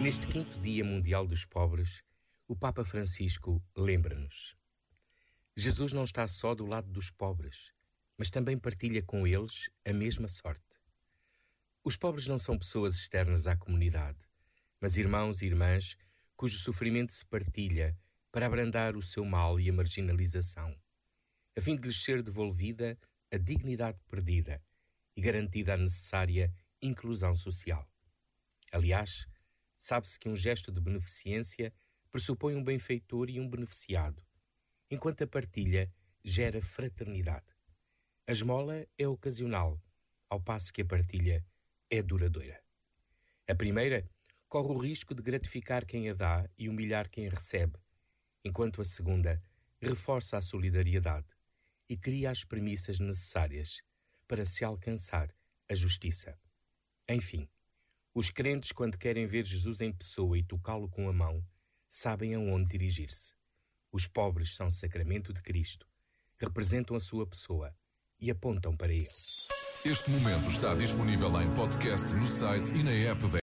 Neste quinto Dia Mundial dos Pobres, o Papa Francisco lembra-nos: Jesus não está só do lado dos pobres, mas também partilha com eles a mesma sorte. Os pobres não são pessoas externas à comunidade, mas irmãos e irmãs cujo sofrimento se partilha para abrandar o seu mal e a marginalização, a fim de lhes ser devolvida a dignidade perdida e garantida a necessária inclusão social. Aliás, sabe-se que um gesto de beneficência pressupõe um benfeitor e um beneficiado, enquanto a partilha gera fraternidade. A esmola é ocasional, ao passo que a partilha é duradoura. A primeira corre o risco de gratificar quem a dá e humilhar quem a recebe, enquanto a segunda reforça a solidariedade e cria as premissas necessárias para se alcançar a justiça. Enfim, os crentes, quando querem ver Jesus em pessoa e tocá-lo com a mão, sabem aonde dirigir-se. Os pobres são sacramento de Cristo, representam a sua pessoa e apontam para ele. Este momento está disponível em podcast no site e na app